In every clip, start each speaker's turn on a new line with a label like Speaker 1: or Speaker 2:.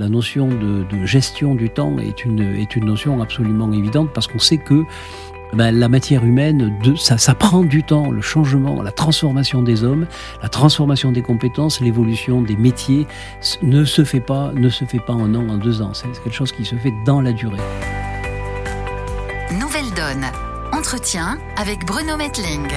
Speaker 1: la notion de, gestion du temps est une, est une notion absolument évidente parce qu'on sait que ben, la matière humaine, ça prend du temps, le changement, la transformation des hommes, la transformation des compétences, l'évolution des métiers ne se fait pas, ne se fait pas en un an, en deux ans. C'est quelque chose qui se fait dans la durée.
Speaker 2: Nouvelle donne. Entretien avec Bruno Metling.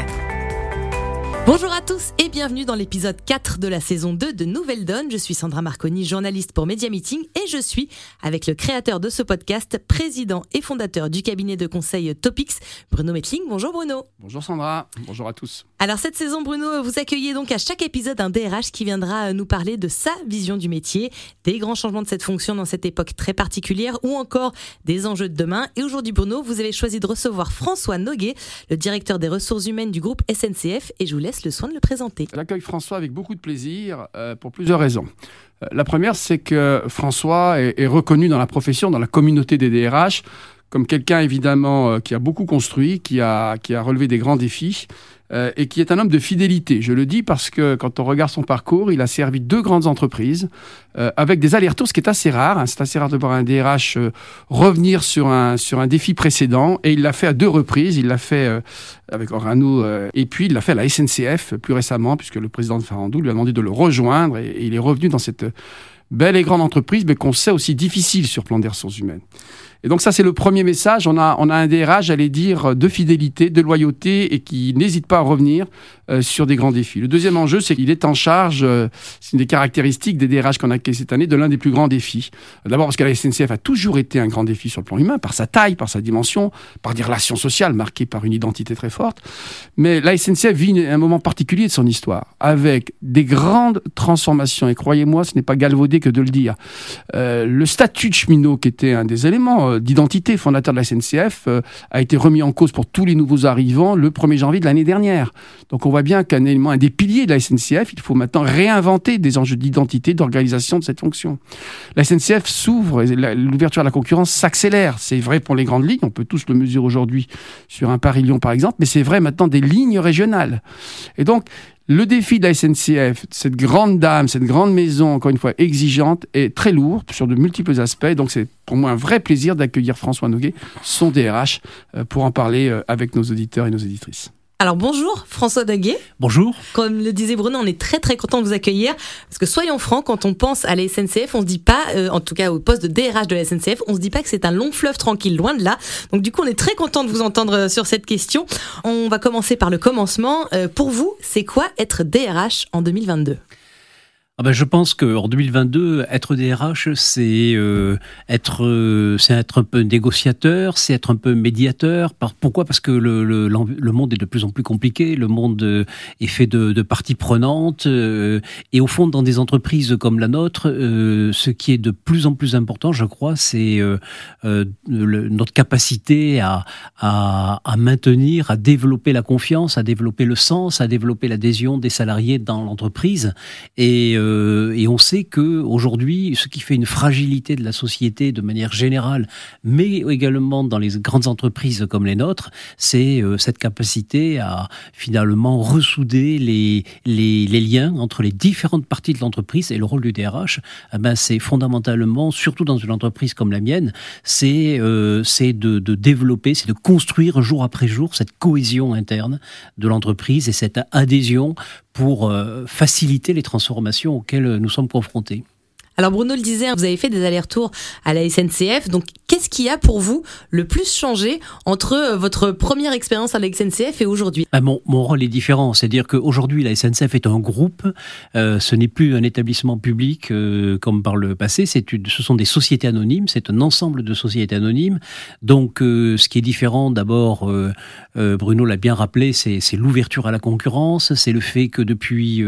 Speaker 3: Bonjour à tous et bienvenue dans l'épisode 4 de la saison 2 de Nouvelle Donne. Je suis Sandra Marconi, journaliste pour Media Meeting et je suis avec le créateur de ce podcast, président et fondateur du cabinet de conseil Topics, Bruno Metling. Bonjour Bruno.
Speaker 4: Bonjour Sandra, bonjour à tous.
Speaker 3: Alors cette saison Bruno, vous accueillez donc à chaque épisode un DRH qui viendra nous parler de sa vision du métier, des grands changements de cette fonction dans cette époque très particulière ou encore des enjeux de demain. Et aujourd'hui Bruno, vous avez choisi de recevoir François Noguet, le directeur des ressources humaines du groupe SNCF et je vous laisse le soin de le présenter.
Speaker 4: J'accueille François avec beaucoup de plaisir euh, pour plusieurs raisons. Euh, la première, c'est que François est, reconnu dans la profession, dans la communauté des DRH, comme quelqu'un évidemment euh, qui a beaucoup construit, qui a, qui a relevé des grands défis euh, et qui est un homme de fidélité. Je le dis parce que quand on regarde son parcours, il a servi deux grandes entreprises euh, avec des allers-retours, ce qui est assez rare. Hein. C'est assez rare de voir un DRH euh, revenir sur un, sur un défi précédent et il l'a fait à deux reprises. Il l'a fait avec Orano et puis il l'a fait à la SNCF plus récemment puisque le président de Farandou lui a demandé de le rejoindre et, et il est revenu dans cette belle et grande entreprise mais qu'on sait aussi difficile sur plan des ressources humaines. Et donc ça, c'est le premier message. On a, on a un DRH, j'allais dire, de fidélité, de loyauté et qui n'hésite pas à revenir euh, sur des grands défis. Le deuxième enjeu, c'est qu'il est en charge, euh, c'est une des caractéristiques des DRH qu'on a accueillis cette année, de l'un des plus grands défis. D'abord parce que la SNCF a toujours été un grand défi sur le plan humain, par sa taille, par sa dimension, par des relations sociales marquées par une identité très forte. Mais la SNCF vit un moment particulier de son histoire, avec des grandes transformations. Et croyez-moi, ce n'est pas galvaudé que de le dire. Euh, le statut de cheminot, qui était un des éléments euh, d'identité fondateur de la SNCF euh, a été remis en cause pour tous les nouveaux arrivants le 1er janvier de l'année dernière. Donc on voit bien qu'un élément, un des piliers de la SNCF, il faut maintenant réinventer des enjeux d'identité, d'organisation de cette fonction. La SNCF s'ouvre, l'ouverture à la concurrence s'accélère. C'est vrai pour les grandes lignes, on peut tous le mesurer aujourd'hui sur un Paris-Lyon par exemple, mais c'est vrai maintenant des lignes régionales. Et donc le défi de la SNCF, cette grande dame, cette grande maison, encore une fois exigeante, est très lourd sur de multiples aspects. Donc c'est pour moi un vrai plaisir d'accueillir François Noguet, son DRH, euh, pour en parler euh, avec nos auditeurs et nos éditrices.
Speaker 3: Alors bonjour François Daguet.
Speaker 1: Bonjour.
Speaker 3: Comme le disait Bruno, on est très très content de vous accueillir parce que soyons francs, quand on pense à la SNCF, on se dit pas, euh, en tout cas au poste de DRH de la SNCF, on se dit pas que c'est un long fleuve tranquille, loin de là. Donc du coup, on est très content de vous entendre euh, sur cette question. On va commencer par le commencement. Euh, pour vous, c'est quoi être DRH en 2022
Speaker 1: ah ben je pense qu'en 2022, être DRH, c'est euh, être, euh, c'est être un peu négociateur, c'est être un peu médiateur. Pourquoi? Parce que le, le, le, monde est de plus en plus compliqué, le monde euh, est fait de, de parties prenantes, et au fond, dans des entreprises comme la nôtre, ce qui est de plus en plus important, je crois, c'est notre capacité à, à, à maintenir, à développer la confiance, à développer le sens, à développer l'adhésion des salariés dans l'entreprise. Et euh, et on sait que aujourd'hui, ce qui fait une fragilité de la société de manière générale, mais également dans les grandes entreprises comme les nôtres, c'est euh, cette capacité à finalement ressouder les, liens entre les différentes parties de l'entreprise. Et le rôle du DRH, eh ben, c'est fondamentalement, surtout dans une entreprise comme la mienne, c'est euh, de développer, c'est de construire jour après jour cette cohésion interne de l'entreprise et cette adhésion pour euh, faciliter les transformations auxquelles nous sommes confrontés.
Speaker 3: Alors Bruno le disait, vous avez fait des allers-retours à la SNCF. Donc qu'est-ce qui a pour vous le plus changé entre euh, votre première expérience à la SNCF et aujourd'hui?
Speaker 1: Bah, mon, rôle est différent. C'est-à-dire qu'aujourd'hui, la SNCF est un groupe. Euh, ce n'est plus un établissement public euh, comme par le passé. Ce sont des sociétés anonymes. C'est un ensemble de sociétés anonymes. Donc ce qui est différent, d'abord, Bruno l'a bien rappelé, c'est l'ouverture à la concurrence. C'est le fait que depuis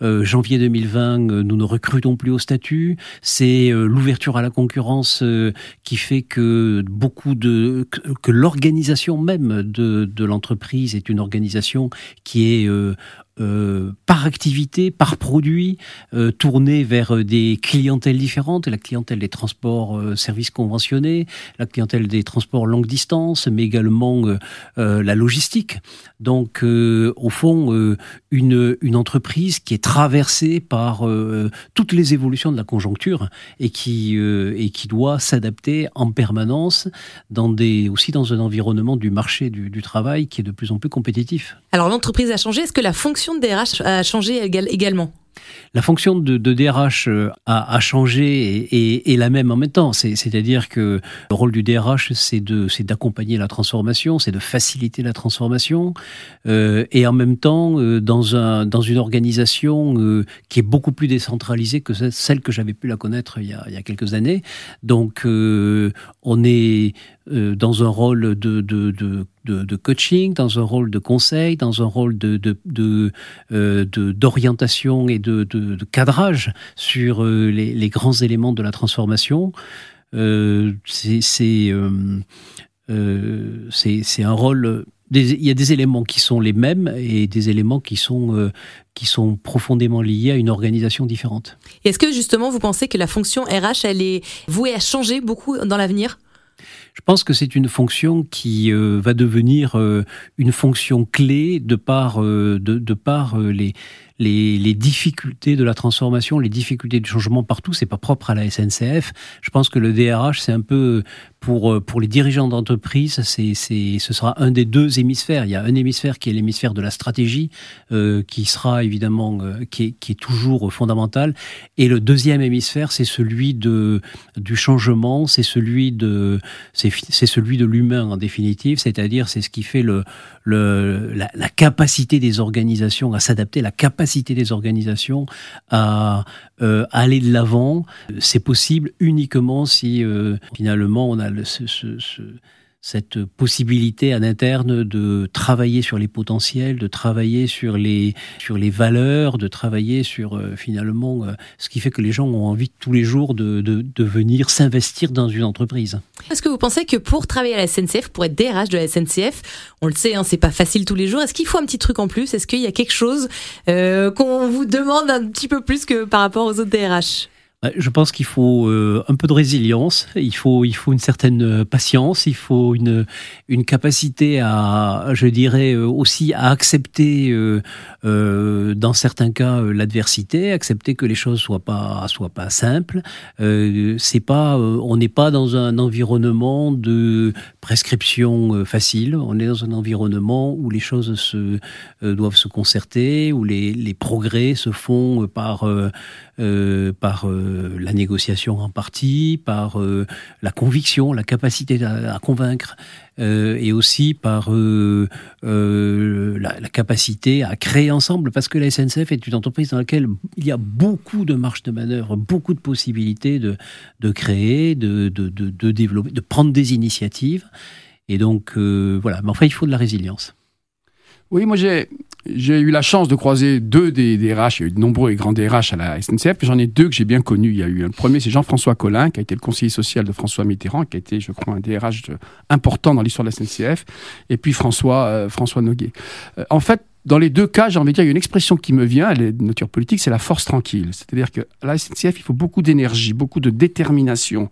Speaker 1: janvier 2020, nous ne recrutons plus au statut c'est euh, l'ouverture à la concurrence euh, qui fait que l'organisation même de, de l'entreprise est une organisation qui est euh, euh, par activité, par produit, euh, tourné vers des clientèles différentes, la clientèle des transports services conventionnés, la clientèle des transports longue distance, mais également la logistique. Donc, au fond, une, entreprise qui est traversée par toutes les évolutions de la conjoncture et qui, et qui doit s'adapter en permanence dans des, aussi dans un environnement du marché du travail qui est de plus en plus compétitif.
Speaker 3: Alors l'entreprise a changé, est-ce que la fonction de DRH a changé également
Speaker 1: la fonction de, DRH euh, a, changé et, est la même en même temps. C'est-à-dire que le rôle du DRH, c'est d'accompagner la transformation, c'est de faciliter la transformation, euh, et en même temps, euh, dans, un, dans une organisation qui est beaucoup plus décentralisée que celle que j'avais pu la connaître il y, a, quelques années. Donc, on est dans un rôle de, de, de de, coaching, dans un rôle de conseil, dans un rôle de, d'orientation et de, cadrage sur euh, les, grands éléments de la transformation. Euh, euh, c'est, c'est, un rôle. il y a des éléments qui sont les mêmes et des éléments qui sont, qui sont profondément liés à une organisation différente.
Speaker 3: Est-ce que justement vous pensez que la fonction RH, elle est vouée à changer beaucoup dans l'avenir?
Speaker 1: Je pense que c'est une fonction qui euh, va devenir euh, une fonction clé de par, euh, de, par les, les, difficultés de la transformation, les difficultés du changement partout. C'est pas propre à la SNCF. Je pense que le DRH, c'est un peu pour, euh, pour les dirigeants d'entreprise, c'est, c'est, ce sera un des deux hémisphères. Il y a un hémisphère qui est l'hémisphère de la stratégie, euh, qui sera évidemment, euh, qui, est, qui est toujours fondamental. Et le deuxième hémisphère, c'est celui de, du changement, c'est celui de, c'est, c'est celui de l'humain en définitive, c'est-à-dire c'est ce qui fait le, le, la, la capacité des organisations à s'adapter, la capacité des organisations à euh, aller de l'avant. C'est possible uniquement si euh, finalement on a cette possibilité à l'interne de travailler sur les potentiels, de travailler sur les, sur les valeurs, de travailler sur euh, finalement euh, ce qui fait que les gens ont envie tous les jours de, de, venir s'investir dans une entreprise.
Speaker 3: Est-ce que vous pensez que pour travailler à la SNCF, pour être DRH de la SNCF, on le sait, hein, c'est pas facile tous les jours. Est-ce qu'il faut un petit truc en plus? Est-ce qu'il y a quelque chose euh, qu'on vous demande un petit peu plus que par rapport aux autres DRH
Speaker 1: je pense qu'il faut euh, un peu de résilience, il faut, il faut une certaine euh, patience, il faut une, une capacité à, je dirais euh, aussi à accepter, dans certains cas, l'adversité, accepter que les choses soient pas, soient pas simples. c'est pas, on n'est pas dans un environnement de prescription facile. On est dans un environnement où les choses se doivent se concerter, où les, les progrès se font par par euh, la négociation en partie, par euh, la conviction, la capacité à, convaincre, euh, et aussi par la, capacité à créer ensemble, parce que la SNCF est une entreprise dans laquelle il y a beaucoup de marge de manœuvre, beaucoup de possibilités de, de créer, de, de, de développer, de prendre des initiatives. Et donc, voilà. Mais enfin, il faut de la résilience.
Speaker 4: Oui, moi j'ai eu la chance de croiser deux des DRH, il y a eu de nombreux et grands DRH à la SNCF, j'en ai deux que j'ai bien connus. Il y a eu le premier, c'est Jean-François Collin, qui a été le conseiller social de François Mitterrand, qui a été, je crois, un DRH important dans l'histoire de la SNCF, et puis François, euh, François Noguet. Euh, en fait, dans les deux cas, j'ai envie de dire, il y a une expression qui me vient, elle est de nature politique, c'est la force tranquille. C'est-à-dire qu'à la SNCF, il faut beaucoup d'énergie, beaucoup de détermination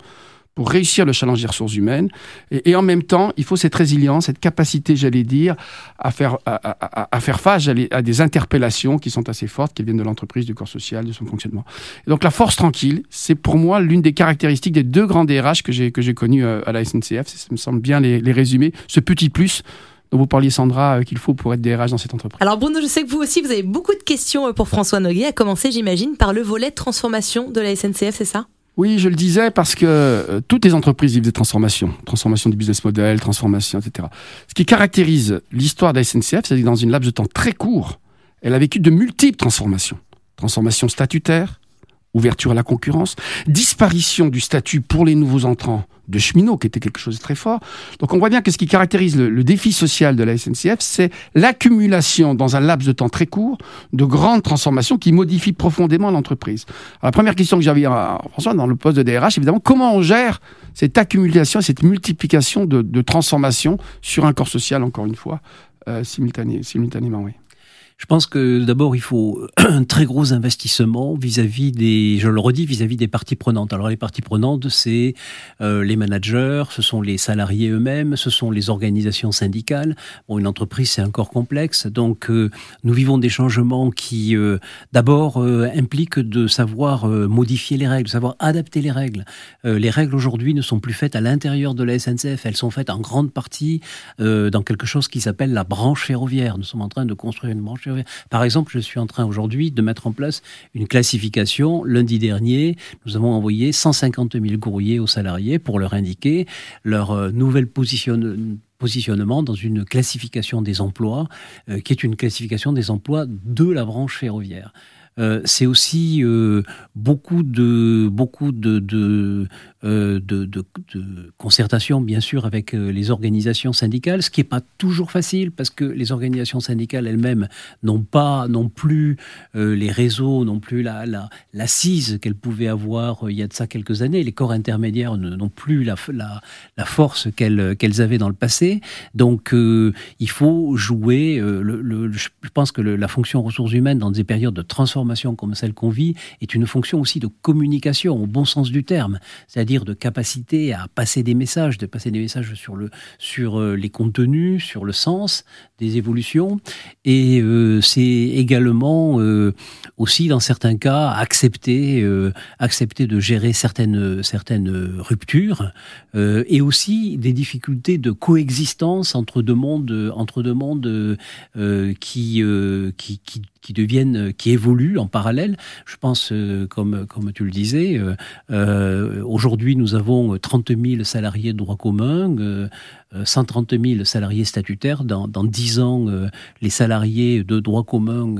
Speaker 4: pour réussir le challenge des ressources humaines. Et, en même temps, il faut cette résilience, cette capacité, j'allais dire, à faire, à, faire face à, des interpellations qui sont assez fortes, qui viennent de l'entreprise, du corps social, de son fonctionnement. Et donc la force tranquille, c'est pour moi l'une des caractéristiques des deux grands DRH que j'ai connus euh, à la SNCF. Ça me semble bien les, les résumer. Ce petit plus dont vous parliez, Sandra, euh, qu'il faut pour être DRH dans cette entreprise.
Speaker 3: Alors Bruno, je sais que vous aussi, vous avez beaucoup de questions euh, pour François Noguet, à commencer, j'imagine, par le volet transformation de la SNCF, c'est ça?
Speaker 4: Oui, je le disais parce que euh, toutes les entreprises vivent des transformations, transformation du business model, transformation, etc. Ce qui caractérise l'histoire de la SNCF, c'est que dans une laps de temps très court, elle a vécu de multiples transformations. Transformation statutaire, ouverture à la concurrence, disparition du statut pour les nouveaux entrants de cheminots, qui était quelque chose de très fort. Donc on voit bien que ce qui caractérise le, défi social de la SNCF, c'est l'accumulation dans un laps de temps très court de grandes transformations qui modifient profondément l'entreprise. La première question que j'avais à François dans le poste de DRH, évidemment, comment on gère cette accumulation, cette multiplication de, transformations sur un corps social, encore une fois, euh, simultanément, oui.
Speaker 1: Je pense que d'abord, il faut un très gros investissement vis-à-vis des, je le redis, vis-à-vis des parties prenantes. Alors les parties prenantes, c'est euh, les managers, ce sont les salariés eux-mêmes, ce sont les organisations syndicales. Bon, une entreprise, c'est encore complexe. Donc, euh, nous vivons des changements qui, euh, d'abord, impliquent de savoir modifier les règles, de savoir adapter les règles. les règles aujourd'hui ne sont plus faites à l'intérieur de la SNCF, elles sont faites en grande partie dans quelque chose qui s'appelle la branche ferroviaire. Nous sommes en train de construire une branche par exemple, je suis en train aujourd'hui de mettre en place une classification. Lundi dernier, nous avons envoyé 150 000 courriers aux salariés pour leur indiquer leur euh, nouvelle positionnement dans une classification des emplois, euh, qui est une classification des emplois de la branche ferroviaire. Euh, c'est aussi beaucoup de beaucoup de, euh, de, concertation, bien sûr, avec euh, les organisations syndicales, ce qui n'est pas toujours facile parce que les organisations syndicales elles-mêmes n'ont pas non plus euh, les réseaux, non plus la, l'assise qu'elles pouvaient avoir il y a de ça quelques années. Les corps intermédiaires n'ont plus la, la, force qu'elles, qu'elles avaient dans le passé. Donc, il faut jouer. Le, je pense que la fonction ressources humaines dans des périodes de transformation comme celle qu'on vit est une fonction aussi de communication au bon sens du terme. C'est-à-dire de capacité à passer des messages, de passer des messages sur, le, sur euh, les contenus, sur le sens des évolutions. Et euh, c'est également euh, aussi, dans certains cas, accepter, de gérer certaines, ruptures et aussi des difficultés de coexistence entre deux mondes, entre deux mondes qui, qui qui deviennent, euh, qui évoluent en parallèle. Je pense, euh, comme, comme tu le disais, euh, aujourd'hui nous avons 30 000 salariés de droit commun, 130 000 salariés statutaires. Dans, dans 10 ans, les salariés de droit commun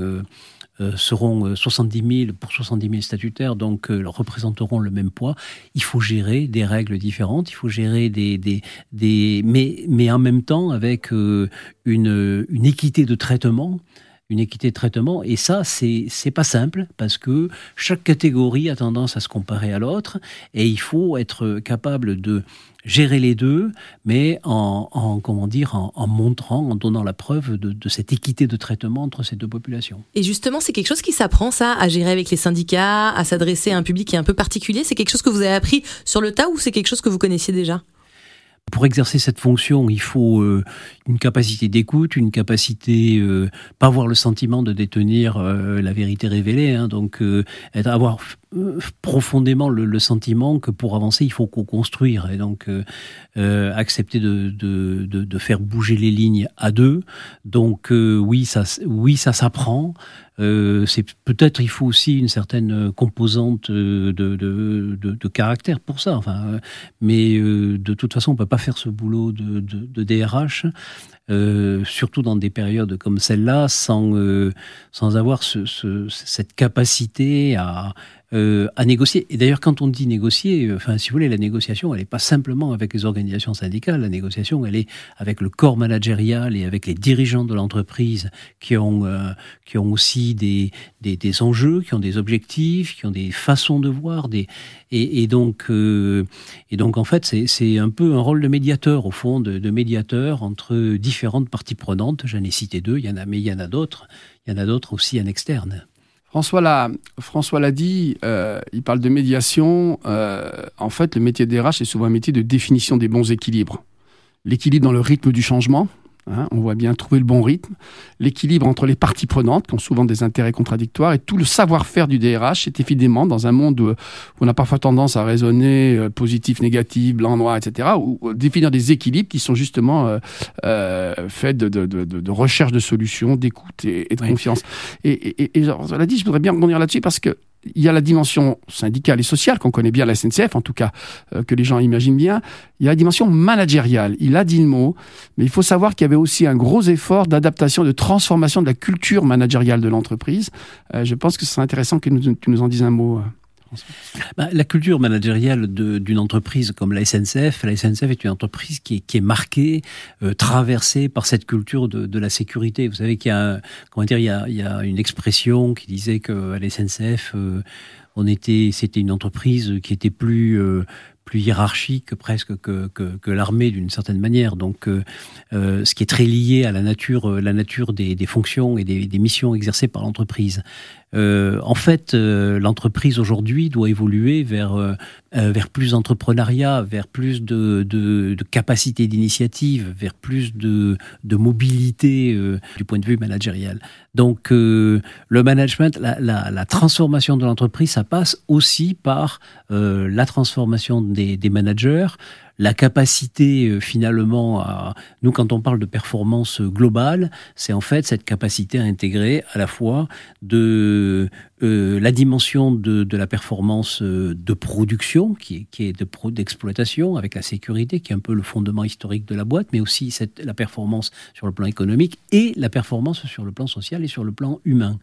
Speaker 1: seront 70 000 pour 70 000 statutaires, donc représenteront le même poids. Il faut gérer des règles différentes, il faut gérer des, des, des mais, mais en même temps avec une, une équité de traitement une équité de traitement. Et ça, c'est c'est pas simple parce que chaque catégorie a tendance à se comparer à l'autre et il faut être capable de gérer les deux, mais en, comment dire, en, montrant, en donnant la preuve de, de, cette équité de traitement entre ces deux populations.
Speaker 3: Et justement, c'est quelque chose qui s'apprend, ça, à gérer avec les syndicats, à s'adresser à un public qui est un peu particulier. C'est quelque chose que vous avez appris sur le tas ou c'est quelque chose que vous connaissiez déjà?
Speaker 1: Pour exercer cette fonction, il faut euh, une capacité d'écoute, une capacité, euh, pas avoir le sentiment de détenir euh, la vérité révélée, hein, donc avoir profondément le, sentiment que pour avancer, il faut co-construire et donc accepter de, de, de, faire bouger les lignes à deux. Donc oui, ça, oui, ça s'apprend. Euh, c'est peut-être il faut aussi une certaine composante de, de, de, caractère pour ça. Enfin, mais euh, de toute façon, on peut pas faire ce boulot de, DRH, euh, surtout dans des périodes comme celle-là, sans sans avoir ce, cette capacité à euh, à négocier. Et d'ailleurs, quand on dit négocier, euh, enfin, si vous voulez, la négociation, elle n'est pas simplement avec les organisations syndicales. La négociation, elle est avec le corps managérial et avec les dirigeants de l'entreprise qui ont euh, qui ont aussi des, des, des enjeux, qui ont des objectifs, qui ont des façons de voir, des et, et donc et donc en fait, c'est un peu un rôle de médiateur au fond, de, de médiateur entre différentes parties prenantes. J'en ai cité deux, il y en a, mais il y en a d'autres. Il y en a d'autres aussi en externe.
Speaker 4: François l'a, dit, euh, il parle de médiation. Euh, en fait, le métier DRH est souvent un métier de définition des bons équilibres. L'équilibre dans le rythme du changement, Hein, on voit bien trouver le bon rythme, l'équilibre entre les parties prenantes, qui ont souvent des intérêts contradictoires, et tout le savoir-faire du DRH est évidemment dans un monde où, on a parfois tendance à raisonner euh, positif, négatif, blanc, noir, etc., ou, définir des équilibres qui sont justement euh, euh, faits de, recherche de solutions, d'écoute et, de confiance. Et, et, et, cela dit, je voudrais bien rebondir là-dessus parce que il y a la dimension syndicale et sociale qu'on connaît bien à la SNCF, en tout cas euh, que les gens imaginent bien. Il y a la dimension managériale. Il a dit le mot, mais il faut savoir qu'il y avait aussi un gros effort d'adaptation, de transformation de la culture managériale de l'entreprise. Euh, je pense que ce serait intéressant que tu nous en dises un mot.
Speaker 1: Bah, la culture managériale d'une entreprise comme la SNCF, la SNCF est une entreprise qui est, marquée, euh, traversée par cette culture de, la sécurité. Vous savez qu'il y a, y a, une expression qui disait que à la SNCF, euh, c'était une entreprise qui était plus, euh, plus hiérarchique presque que, l'armée d'une certaine manière. Donc, ce qui est très lié à la nature, des, fonctions et des, missions exercées par l'entreprise. Euh, en fait, euh, l'entreprise aujourd'hui doit évoluer vers, euh, vers plus d'entrepreneuriat, vers plus de, de, capacité d'initiative, vers plus de, mobilité du point de vue managérial. Donc, le management, la transformation de l'entreprise, ça passe aussi par la transformation des, des managers, la capacité euh, finalement à nous quand on parle de performance globale, c'est en fait cette capacité à intégrer à la fois de euh, la dimension de, de, la performance euh, de production qui est, qui est de d'exploitation avec la sécurité qui est un peu le fondement historique de la boîte, mais aussi cette, la performance sur le plan économique et la performance sur le plan social et sur le plan humain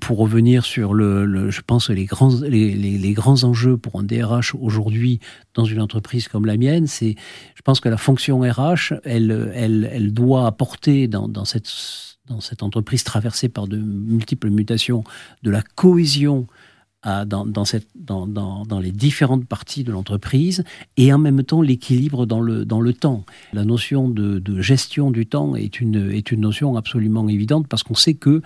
Speaker 1: pour revenir sur le, je pense les grands les, les, grands enjeux pour un DRH aujourd'hui dans une entreprise comme la mienne, c'est je pense que la fonction RH, elle elle, elle doit apporter dans, dans cette dans cette entreprise traversée par de multiples mutations de la cohésion à, dans, dans, cette, dans, dans, les différentes parties de l'entreprise et en même temps l'équilibre dans le, dans le temps. La notion de, de gestion du temps est une, est une notion absolument évidente parce qu'on sait que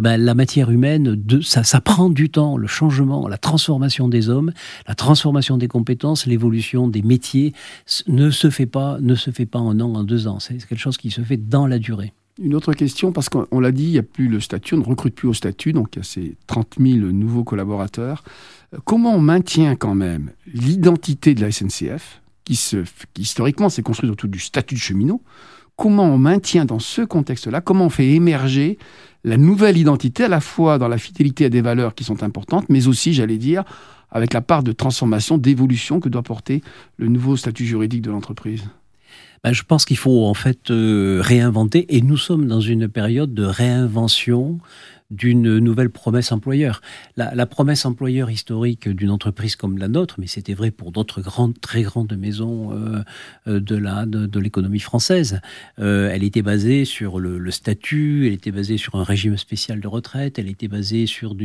Speaker 1: ben, la matière humaine, ça, prend du temps, le changement, la transformation des hommes, la transformation des compétences, l'évolution des métiers ne se fait pas, en un an, en deux ans. C'est quelque chose qui se fait dans la durée.
Speaker 4: Une autre question, parce qu'on l'a dit, il n'y a plus le statut, on ne recrute plus au statut, donc il y a ces 30 000 nouveaux collaborateurs. Comment on maintient quand même l'identité de la SNCF, qui, qui historiquement s'est construite autour du statut de cheminot Comment on maintient dans ce contexte-là, comment on fait émerger la nouvelle identité, à la fois dans la fidélité à des valeurs qui sont importantes, mais aussi, j'allais dire, avec la part de transformation, d'évolution que doit porter le nouveau statut juridique de l'entreprise.
Speaker 1: Ben, Je pense qu'il faut en fait euh, réinventer, et nous sommes dans une période de réinvention d'une nouvelle promesse employeur. La, la promesse employeur historique d'une entreprise comme la nôtre, mais c'était vrai pour d'autres grandes, très grandes maisons euh, euh de la de, l'économie française, euh, elle était basée sur le, le, statut, elle était basée sur un régime spécial de retraite, elle était basée sur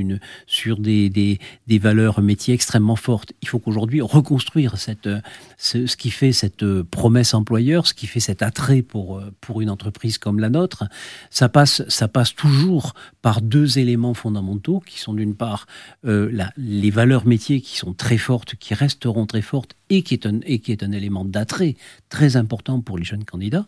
Speaker 1: sur des, des, des valeurs métiers extrêmement fortes. Il faut qu'aujourd'hui reconstruire cette ce, ce qui fait cette promesse employeur, ce qui fait cet attrait pour pour une entreprise comme la nôtre, ça passe ça passe toujours par deux deux éléments fondamentaux qui sont d'une part euh, les valeurs métiers qui sont très fortes, qui resteront très fortes et qui est un, et qui est un élément d'attrait très important pour les jeunes candidats.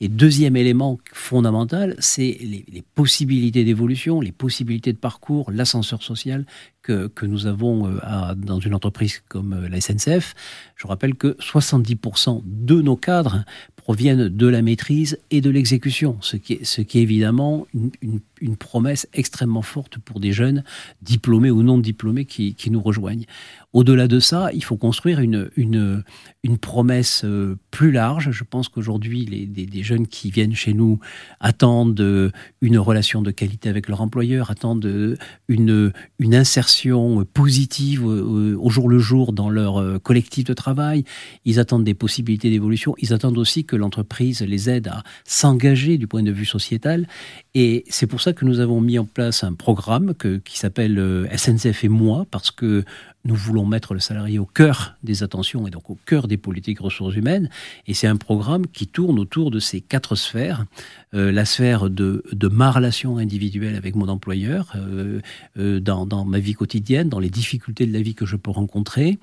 Speaker 1: Et deuxième élément fondamental, c'est les, possibilités d'évolution, les possibilités de parcours, l'ascenseur social que, que nous avons euh, à, dans une entreprise comme euh, la SNCF. Je rappelle que 70% de nos cadres proviennent de la maîtrise et de l'exécution, ce qui est, ce qui est évidemment une, une, une, promesse extrêmement forte pour des jeunes, diplômés ou non diplômés, qui, qui nous rejoignent. Au-delà de ça, il faut construire une, une promesse euh, plus large. Je pense qu'aujourd'hui, les, des, jeunes qui viennent chez nous attendent euh, une relation de qualité avec leur employeur, attendent euh, une, une insertion positive au jour le jour dans leur collectif de travail. Ils attendent des possibilités d'évolution. Ils attendent aussi que l'entreprise les aide à s'engager du point de vue sociétal. Et c'est pour ça que nous avons mis en place un programme qui s'appelle SNCF et moi, parce que nous voulons mettre le salarié au cœur des attentions et donc au cœur des politiques ressources humaines. Et c'est un programme qui tourne autour de ces quatre sphères. Euh, la sphère de, ma relation individuelle avec mon employeur, euh, euh, dans, ma vie quotidienne, dans les difficultés de la vie que je peux rencontrer.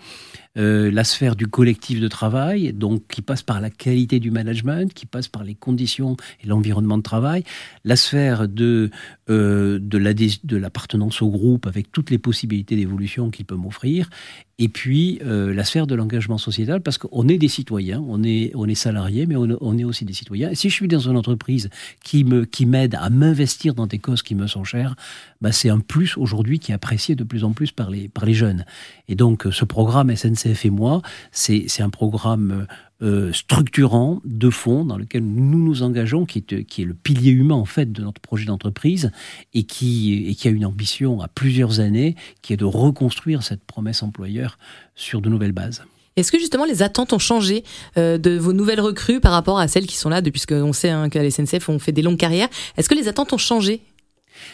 Speaker 1: Euh, la sphère du collectif de travail, donc qui passe par la qualité du management, qui passe par les conditions et l'environnement de travail. La sphère de, euh, de l'appartenance au groupe avec toutes les possibilités d'évolution qu'il peut m'offrir et puis euh, la sphère de l'engagement sociétal, parce qu'on est des citoyens, on est, on est salariés, mais on, est aussi des citoyens. Et si je suis dans une entreprise qui me qui m'aide à m'investir dans des causes qui me sont chères, bah c'est un plus aujourd'hui qui est apprécié de plus en plus par les, par les jeunes. Et donc ce programme Et moi, c'est un programme euh, structurant de fond dans lequel nous nous engageons, qui est, le pilier humain en fait de notre projet d'entreprise et qui, et qui a une ambition à plusieurs années, qui est de reconstruire cette promesse employeur sur de nouvelles bases.
Speaker 3: Est-ce que justement les attentes ont changé euh, de vos nouvelles recrues par rapport à celles qui sont là depuis, puisqu'on sait hein, qu'à la SNCF on fait des longues carrières? Est-ce que les attentes ont changé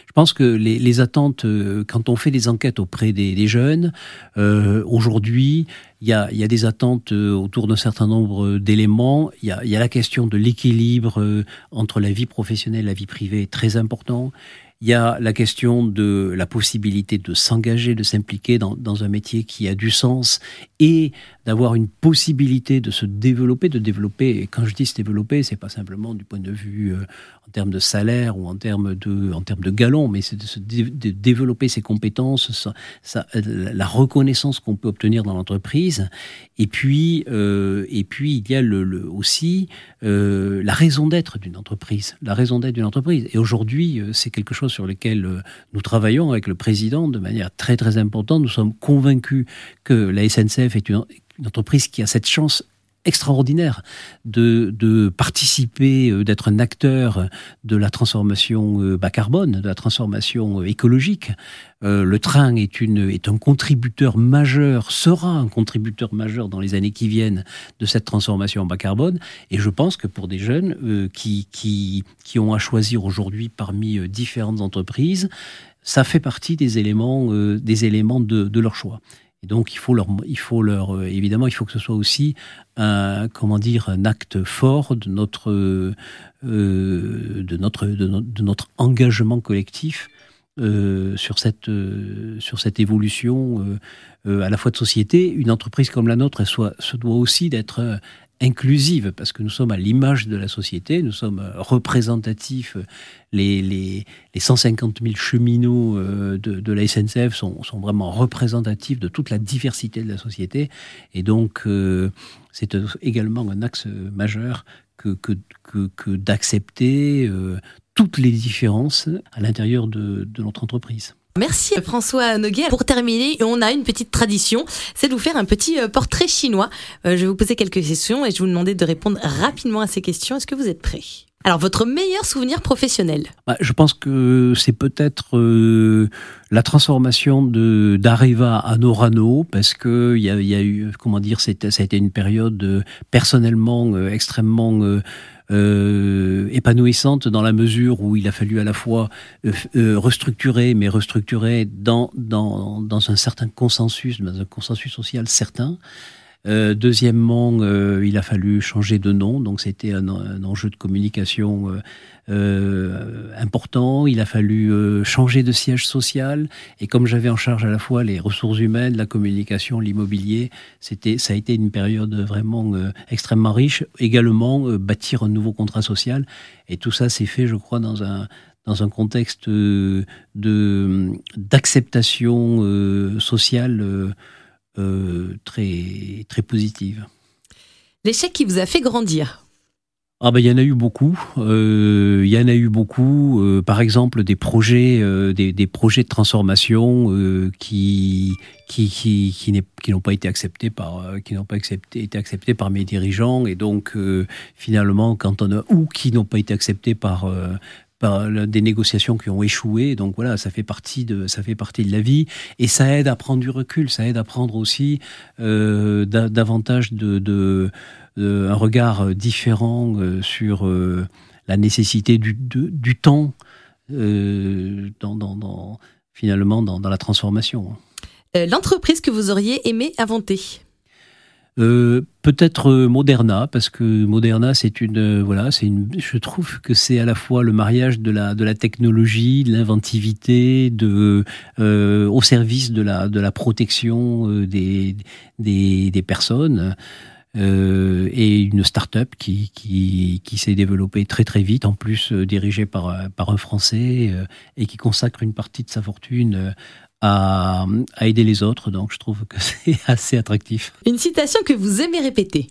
Speaker 1: Je pense que les, attentes, euh, quand on fait des enquêtes auprès des, jeunes, euh, aujourd'hui, il y a, des attentes euh, autour d'un certain nombre d'éléments. Il, y a, la question de l'équilibre entre la vie professionnelle et la vie privée, très important. Il y a la question de la possibilité de s'engager, de s'impliquer dans, dans, un métier qui a du sens et d'avoir une possibilité de se développer, de développer. Et quand je dis se développer, c'est pas simplement du point de vue euh, en termes de salaire ou en termes de, en termes de galon, mais c'est de, de, développer ses compétences, la reconnaissance qu'on peut obtenir dans l'entreprise. Et puis, euh, et puis il y a aussi euh, la raison d'être d'une entreprise, la raison d'être d'une entreprise. Et aujourd'hui, c'est quelque chose sur lequel nous travaillons avec le président de manière très très importante. Nous sommes convaincus que la SNCF est une, entreprise qui a cette chance extraordinaire de, de participer, euh, d'être un acteur de la transformation euh, bas carbone, de la transformation écologique. le train est, une, est un contributeur majeur, sera un contributeur majeur dans les années qui viennent de cette transformation bas carbone. Et je pense que pour des jeunes qui, qui, qui ont à choisir aujourd'hui parmi différentes entreprises, ça fait partie des éléments, des éléments de leur choix. Et donc, il faut leur, il faut leur, euh, évidemment, il faut que ce soit aussi un, comment dire, un acte fort de notre, euh, de notre, de, notre engagement collectif euh, sur cette, sur cette évolution à la fois de société. Une entreprise comme la nôtre, elle soit, se doit aussi d'être inclusive, parce que nous sommes à l'image de la société, nous sommes représentatifs. Les, les, les 150 000 cheminots euh, de, de la SNCF sont, sont, vraiment représentatifs de toute la diversité de la société. Et donc, euh, c'est également un axe majeur que, que, que, d'accepter euh, toutes les différences à l'intérieur de, de notre entreprise.
Speaker 3: Merci François Noguet. Pour terminer, on a une petite tradition, c'est de vous faire un petit euh, portrait chinois. Euh, je vais vous poser quelques questions et je vais vous demander de répondre rapidement à ces questions. Est-ce que vous êtes prêts? Alors, votre meilleur souvenir professionnel?
Speaker 1: Bah, Je pense que c'est peut-être euh, la transformation de d'Areva à Norano, parce que il y a, y a, eu, comment dire, ça a été une période personnellement extrêmement euh, épanouissante dans la mesure où il a fallu à la fois euh, euh, restructurer, mais restructurer dans, dans, dans un certain consensus, dans un consensus social certain. Euh, deuxièmement, euh, il a fallu changer de nom, donc c'était un, enjeu de communication euh, euh, important. Il a fallu changer de siège social, et comme j'avais en charge à la fois les ressources humaines, la communication, l'immobilier, c'était, ça a été une période vraiment extrêmement riche. Également, bâtir un nouveau contrat social, et tout ça s'est fait, je crois, dans un dans un contexte de d'acceptation sociale euh, très, très positive.
Speaker 3: L'échec qui vous a fait grandir
Speaker 1: ah ben, il y en a eu beaucoup. Euh, il y en a eu beaucoup. Euh, par exemple, des projets, des, des, projets de transformation qui qui qui, qui n'ont pas été acceptés par qui n'ont pas accepté, été acceptés par mes dirigeants et donc finalement quand on a ou qui n'ont pas été acceptés par des négociations qui ont échoué. Donc voilà, ça fait partie de ça fait partie de la vie et ça aide à prendre du recul, ça aide à prendre aussi euh, davantage de, un regard différent euh, sur euh, la nécessité du, du temps finalement dans la transformation.
Speaker 3: L'entreprise que vous auriez aimé inventer?
Speaker 1: Euh, peut-être euh, Moderna parce que Moderna c'est une euh, voilà c'est une je trouve que c'est à la fois le mariage de la de la technologie de l'inventivité de au service de la de la protection des des, personnes et une start-up qui, qui, qui s'est développée très très vite, en plus dirigée par, par un Français, et qui consacre une partie de sa fortune à, aider les autres. Donc je trouve que c'est assez attractif.
Speaker 3: Une citation que vous aimez répéter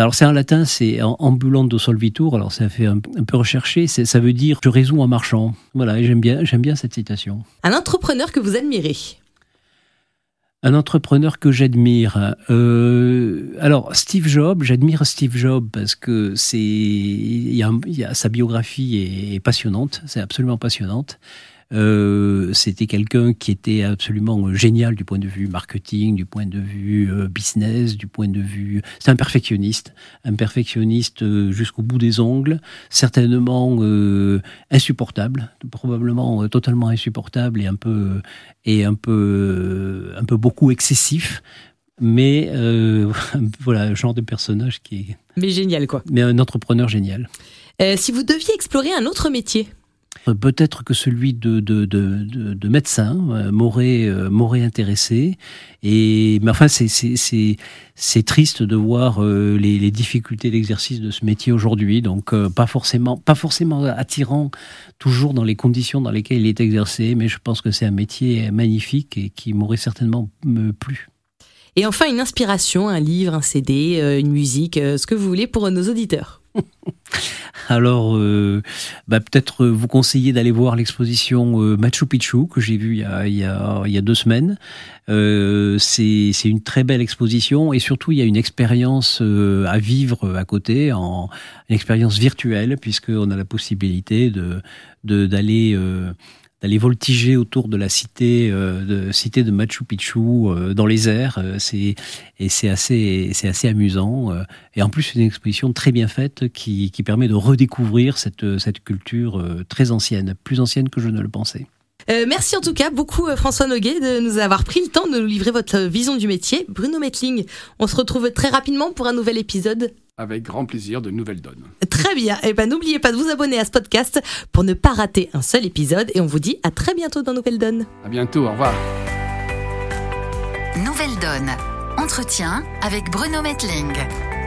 Speaker 1: alors c'est en latin, c'est ambulando solvitur. Alors ça fait un, peu recherché. Ça veut dire je résous en marchant. Voilà, j'aime bien, j'aime bien cette citation.
Speaker 3: Un entrepreneur que vous admirez.
Speaker 1: Un entrepreneur que j'admire. Euh, alors Steve Jobs, j'admire Steve Jobs parce que c'est, il y, a, sa biographie est passionnante, c'est absolument passionnante. Euh, c'était quelqu'un qui était absolument génial du point de vue marketing, du point de vue euh, business, du point de vue. C'est un perfectionniste, un perfectionniste euh, jusqu'au bout des ongles, certainement insupportable, probablement totalement insupportable et un peu et un peu un peu beaucoup excessif. Mais voilà, genre de personnage qui est.
Speaker 3: Mais génial, quoi.
Speaker 1: Mais un entrepreneur génial.
Speaker 3: si vous deviez explorer un autre métier,
Speaker 1: Peut-être que celui de, de, de, de médecin euh, m'aurait euh, m'aurait intéressé. Et mais enfin, c'est triste de voir euh, les, les, difficultés d'exercice de ce métier aujourd'hui. Donc pas forcément pas forcément attirant toujours dans les conditions dans lesquelles il est exercé. Mais je pense que c'est un métier magnifique et qui m'aurait certainement plu.
Speaker 3: Et enfin, une inspiration, un livre, un CD, une musique, ce que vous voulez pour nos auditeurs.
Speaker 1: Alors, euh, bah, peut-être vous conseiller d'aller voir l'exposition euh, Machu Picchu que j'ai vue il y a, a, il y deux semaines. Euh, c'est une très belle exposition et surtout il y a une expérience euh, à vivre à côté, en, une expérience virtuelle puisqu'on a la possibilité de d'aller euh, d'aller voltiger autour de la cité euh, de cité de Machu Picchu euh, dans les airs euh, c'est et c'est assez c'est assez amusant et en plus c'est une exposition très bien faite qui, qui permet de redécouvrir cette cette culture très ancienne plus ancienne que je ne le pensais.
Speaker 3: Merci en tout cas beaucoup François Noguet de nous avoir pris le temps de nous livrer votre vision du métier. Bruno Metling, on se retrouve très rapidement pour un nouvel épisode
Speaker 4: avec grand plaisir de nouvelles donnes.
Speaker 3: Très bien. Et eh ben n'oubliez pas de vous abonner à ce podcast pour ne pas rater un seul épisode. Et on vous dit à très bientôt dans Nouvelles Donnes.
Speaker 4: À bientôt. Au revoir.
Speaker 2: Nouvelles Donnes. Entretien avec Bruno Metling.